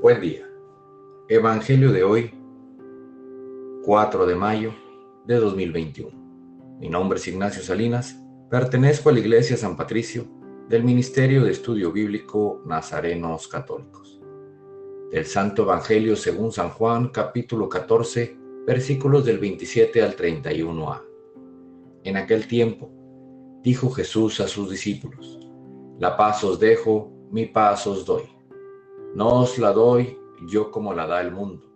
Buen día. Evangelio de hoy, 4 de mayo de 2021. Mi nombre es Ignacio Salinas, pertenezco a la Iglesia San Patricio del Ministerio de Estudio Bíblico Nazarenos Católicos. Del Santo Evangelio según San Juan, capítulo 14, versículos del 27 al 31a. En aquel tiempo, dijo Jesús a sus discípulos, La paz os dejo, mi paz os doy. No os la doy yo como la da el mundo,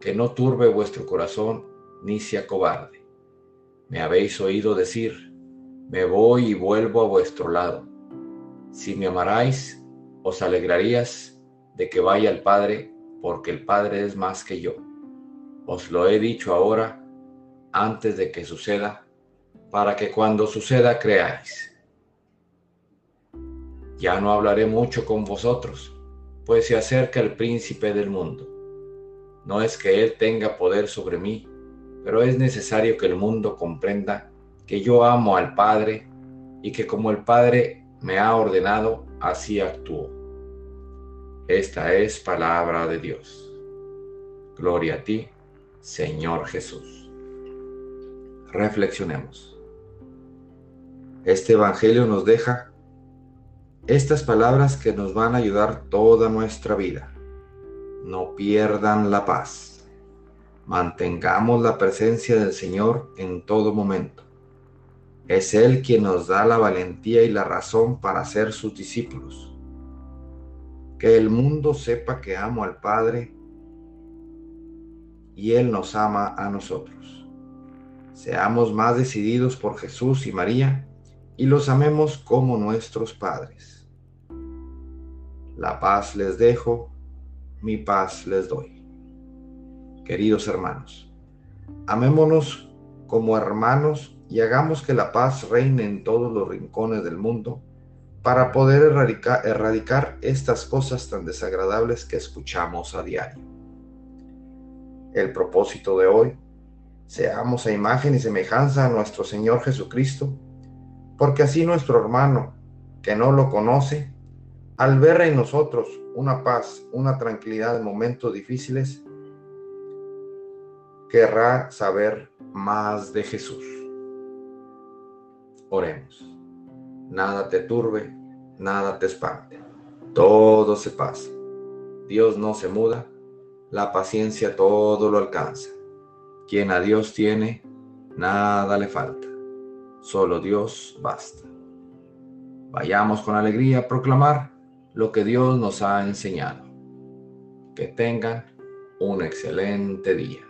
que no turbe vuestro corazón ni se acobarde. Me habéis oído decir, me voy y vuelvo a vuestro lado. Si me amarais, os alegrarías de que vaya al Padre, porque el Padre es más que yo. Os lo he dicho ahora, antes de que suceda, para que cuando suceda creáis. Ya no hablaré mucho con vosotros, pues se acerca el príncipe del mundo. No es que él tenga poder sobre mí, pero es necesario que el mundo comprenda que yo amo al Padre y que como el Padre me ha ordenado, así actúo. Esta es palabra de Dios. Gloria a ti, Señor Jesús. Reflexionemos. Este Evangelio nos deja estas palabras que nos van a ayudar toda nuestra vida. No pierdan la paz. Mantengamos la presencia del Señor en todo momento. Es Él quien nos da la valentía y la razón para ser sus discípulos. Que el mundo sepa que amo al Padre y Él nos ama a nosotros. Seamos más decididos por Jesús y María y los amemos como nuestros padres. La paz les dejo, mi paz les doy. Queridos hermanos, amémonos como hermanos y hagamos que la paz reine en todos los rincones del mundo para poder erradicar, estas cosas tan desagradables que escuchamos a diario. El propósito de hoy, seamos a imagen y semejanza a nuestro Señor Jesucristo, porque así nuestro hermano, que no lo conoce, al ver en nosotros una paz, una tranquilidad en momentos difíciles, querrá saber más de Jesús. Oremos. Nada te turbe, nada te espante. Todo se pasa. Dios no se muda, la paciencia todo lo alcanza. Quien a Dios tiene, nada le falta solo Dios basta. Vayamos con alegría a proclamar lo que Dios nos ha enseñado. Que tengan un excelente día.